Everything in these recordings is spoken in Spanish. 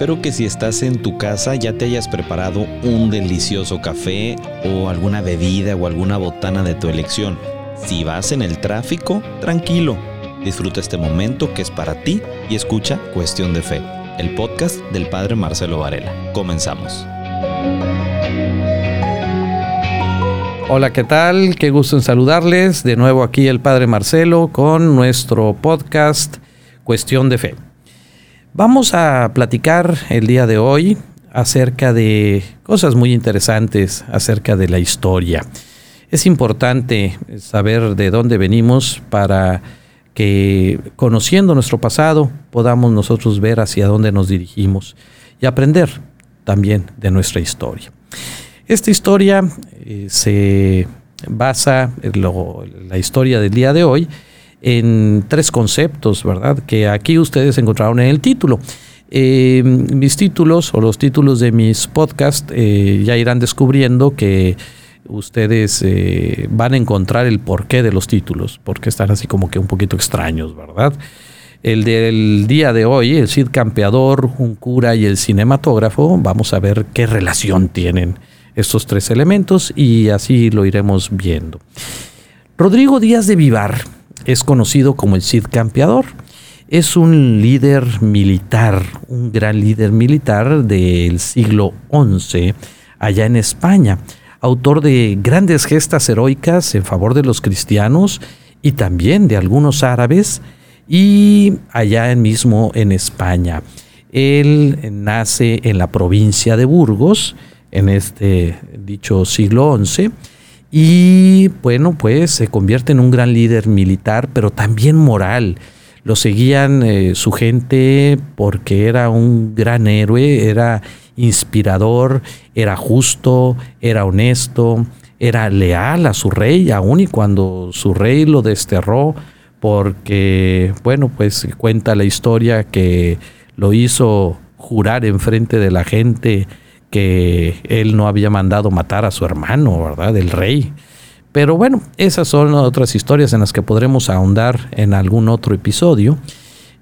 Espero que si estás en tu casa ya te hayas preparado un delicioso café o alguna bebida o alguna botana de tu elección. Si vas en el tráfico, tranquilo. Disfruta este momento que es para ti y escucha Cuestión de Fe, el podcast del Padre Marcelo Varela. Comenzamos. Hola, ¿qué tal? Qué gusto en saludarles. De nuevo aquí el Padre Marcelo con nuestro podcast Cuestión de Fe. Vamos a platicar el día de hoy acerca de cosas muy interesantes acerca de la historia. Es importante saber de dónde venimos para que conociendo nuestro pasado podamos nosotros ver hacia dónde nos dirigimos y aprender también de nuestra historia. Esta historia eh, se basa en la historia del día de hoy en tres conceptos, ¿verdad? Que aquí ustedes encontraron en el título. Eh, mis títulos o los títulos de mis podcasts eh, ya irán descubriendo que ustedes eh, van a encontrar el porqué de los títulos, porque están así como que un poquito extraños, ¿verdad? El del día de hoy, el Cid Campeador, un cura y el cinematógrafo, vamos a ver qué relación tienen estos tres elementos y así lo iremos viendo. Rodrigo Díaz de Vivar es conocido como el Cid Campeador. Es un líder militar, un gran líder militar del siglo XI allá en España, autor de grandes gestas heroicas en favor de los cristianos y también de algunos árabes y allá mismo en España. Él nace en la provincia de Burgos, en este dicho siglo XI, y bueno, pues se convierte en un gran líder militar, pero también moral. Lo seguían eh, su gente porque era un gran héroe, era inspirador, era justo, era honesto, era leal a su rey, aun y cuando su rey lo desterró, porque, bueno, pues cuenta la historia que lo hizo jurar en frente de la gente que él no había mandado matar a su hermano, ¿verdad? El rey. Pero bueno, esas son otras historias en las que podremos ahondar en algún otro episodio.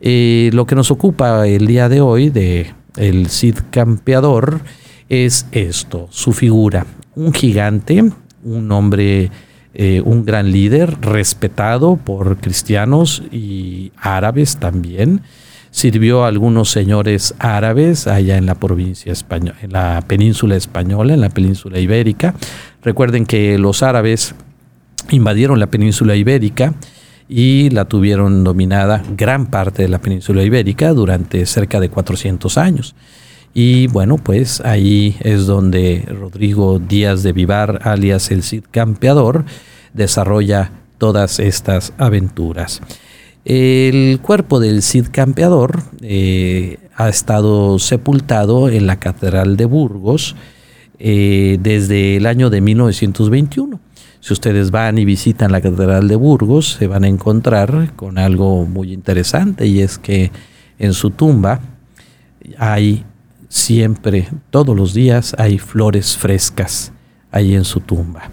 Lo que nos ocupa el día de hoy de el Cid Campeador es esto, su figura, un gigante, un hombre, eh, un gran líder, respetado por cristianos y árabes también, sirvió a algunos señores árabes allá en la provincia española, en la península española, en la península ibérica. Recuerden que los árabes invadieron la península ibérica y la tuvieron dominada gran parte de la península ibérica durante cerca de 400 años. Y bueno, pues ahí es donde Rodrigo Díaz de Vivar, alias el Cid Campeador, desarrolla todas estas aventuras. El cuerpo del Cid Campeador eh, ha estado sepultado en la Catedral de Burgos eh, desde el año de 1921. Si ustedes van y visitan la Catedral de Burgos, se van a encontrar con algo muy interesante y es que en su tumba hay siempre, todos los días, hay flores frescas ahí en su tumba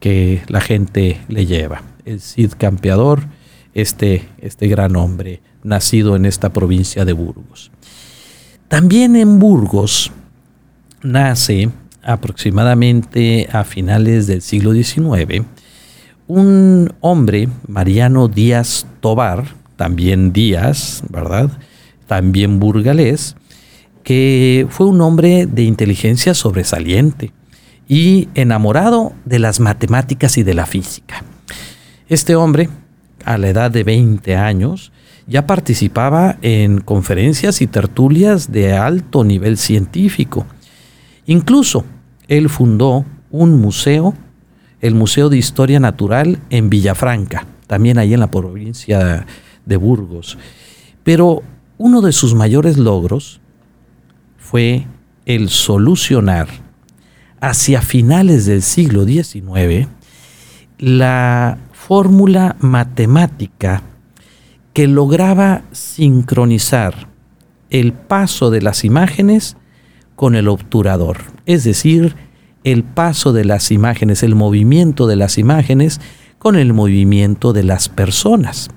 que la gente le lleva. El Cid Campeador este, este gran hombre nacido en esta provincia de Burgos. También en Burgos nace aproximadamente a finales del siglo XIX un hombre, Mariano Díaz Tobar, también Díaz, ¿verdad? También burgalés, que fue un hombre de inteligencia sobresaliente y enamorado de las matemáticas y de la física. Este hombre a la edad de 20 años, ya participaba en conferencias y tertulias de alto nivel científico. Incluso él fundó un museo, el Museo de Historia Natural en Villafranca, también ahí en la provincia de Burgos. Pero uno de sus mayores logros fue el solucionar hacia finales del siglo XIX la fórmula matemática que lograba sincronizar el paso de las imágenes con el obturador, es decir, el paso de las imágenes, el movimiento de las imágenes con el movimiento de las personas.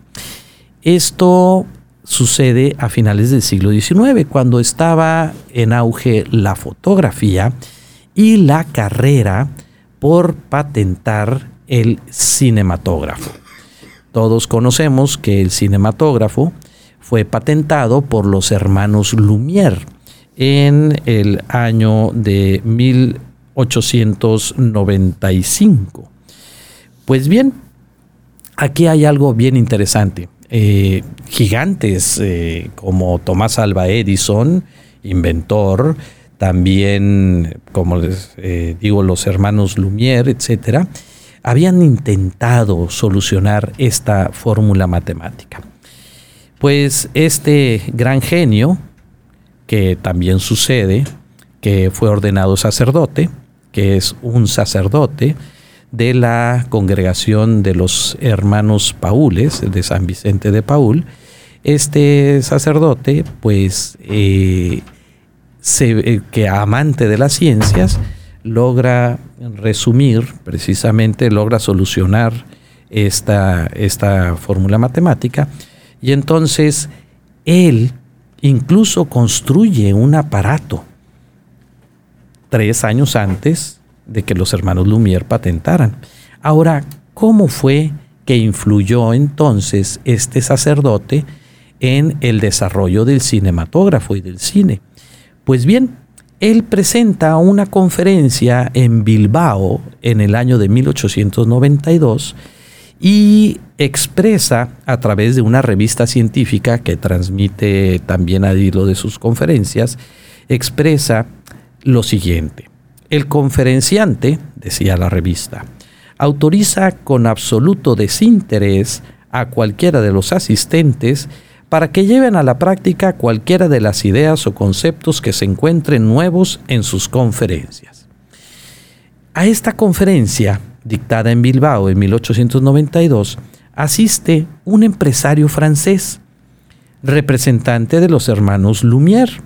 Esto sucede a finales del siglo XIX, cuando estaba en auge la fotografía y la carrera por patentar el cinematógrafo. Todos conocemos que el cinematógrafo fue patentado por los hermanos Lumière en el año de 1895. Pues bien, aquí hay algo bien interesante. Eh, gigantes eh, como Tomás Alba Edison, inventor, también, como les eh, digo, los hermanos Lumière, etcétera, habían intentado solucionar esta fórmula matemática. Pues este gran genio, que también sucede, que fue ordenado sacerdote, que es un sacerdote de la congregación de los hermanos Paules, de San Vicente de Paul, este sacerdote, pues, eh, eh, que amante de las ciencias, logra resumir, precisamente logra solucionar esta, esta fórmula matemática, y entonces él incluso construye un aparato tres años antes de que los hermanos Lumière patentaran. Ahora, ¿cómo fue que influyó entonces este sacerdote en el desarrollo del cinematógrafo y del cine? Pues bien, él presenta una conferencia en Bilbao en el año de 1892 y expresa a través de una revista científica que transmite también a hilo de sus conferencias, expresa lo siguiente. El conferenciante, decía la revista, autoriza con absoluto desinterés a cualquiera de los asistentes para que lleven a la práctica cualquiera de las ideas o conceptos que se encuentren nuevos en sus conferencias. A esta conferencia dictada en Bilbao en 1892, asiste un empresario francés, representante de los hermanos Lumière.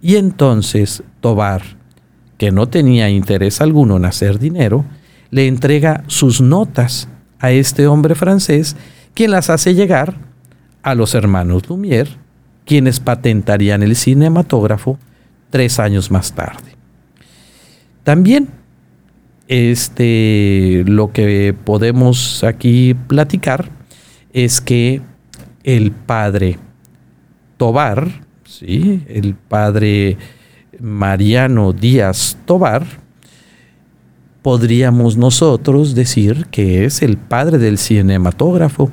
Y entonces Tobar, que no tenía interés alguno en hacer dinero, le entrega sus notas a este hombre francés, quien las hace llegar a los hermanos Lumière, quienes patentarían el cinematógrafo tres años más tarde. También este, lo que podemos aquí platicar es que el padre Tobar, ¿sí? el padre Mariano Díaz Tobar, podríamos nosotros decir que es el padre del cinematógrafo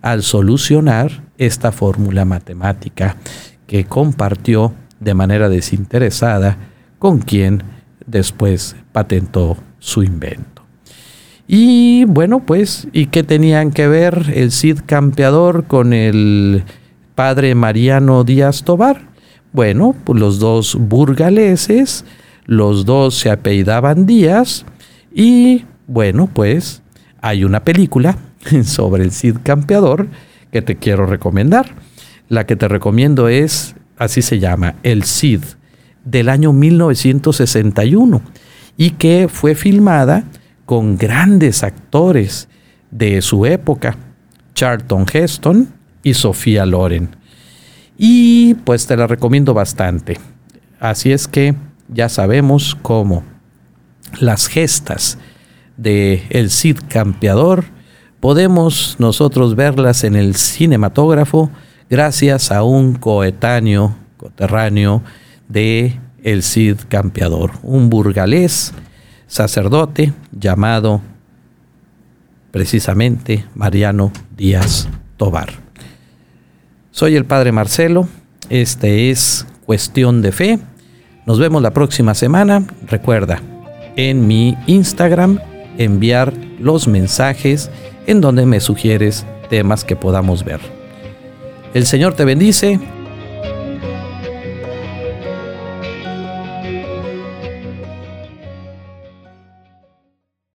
al solucionar esta fórmula matemática que compartió de manera desinteresada con quien después patentó su invento. Y bueno, pues, ¿y qué tenían que ver el Cid Campeador con el padre Mariano Díaz Tobar? Bueno, pues los dos burgaleses, los dos se apellidaban Díaz y bueno, pues hay una película sobre el Cid Campeador que te quiero recomendar. La que te recomiendo es, así se llama, El Cid, del año 1961 y que fue filmada con grandes actores de su época, Charlton Heston y Sofía Loren. Y pues te la recomiendo bastante. Así es que ya sabemos cómo las gestas de el Cid Campeador podemos nosotros verlas en el cinematógrafo gracias a un coetáneo, coterráneo de el Cid Campeador, un burgalés sacerdote llamado precisamente Mariano Díaz Tobar. Soy el Padre Marcelo, este es Cuestión de Fe. Nos vemos la próxima semana. Recuerda, en mi Instagram enviar los mensajes en donde me sugieres temas que podamos ver. El Señor te bendice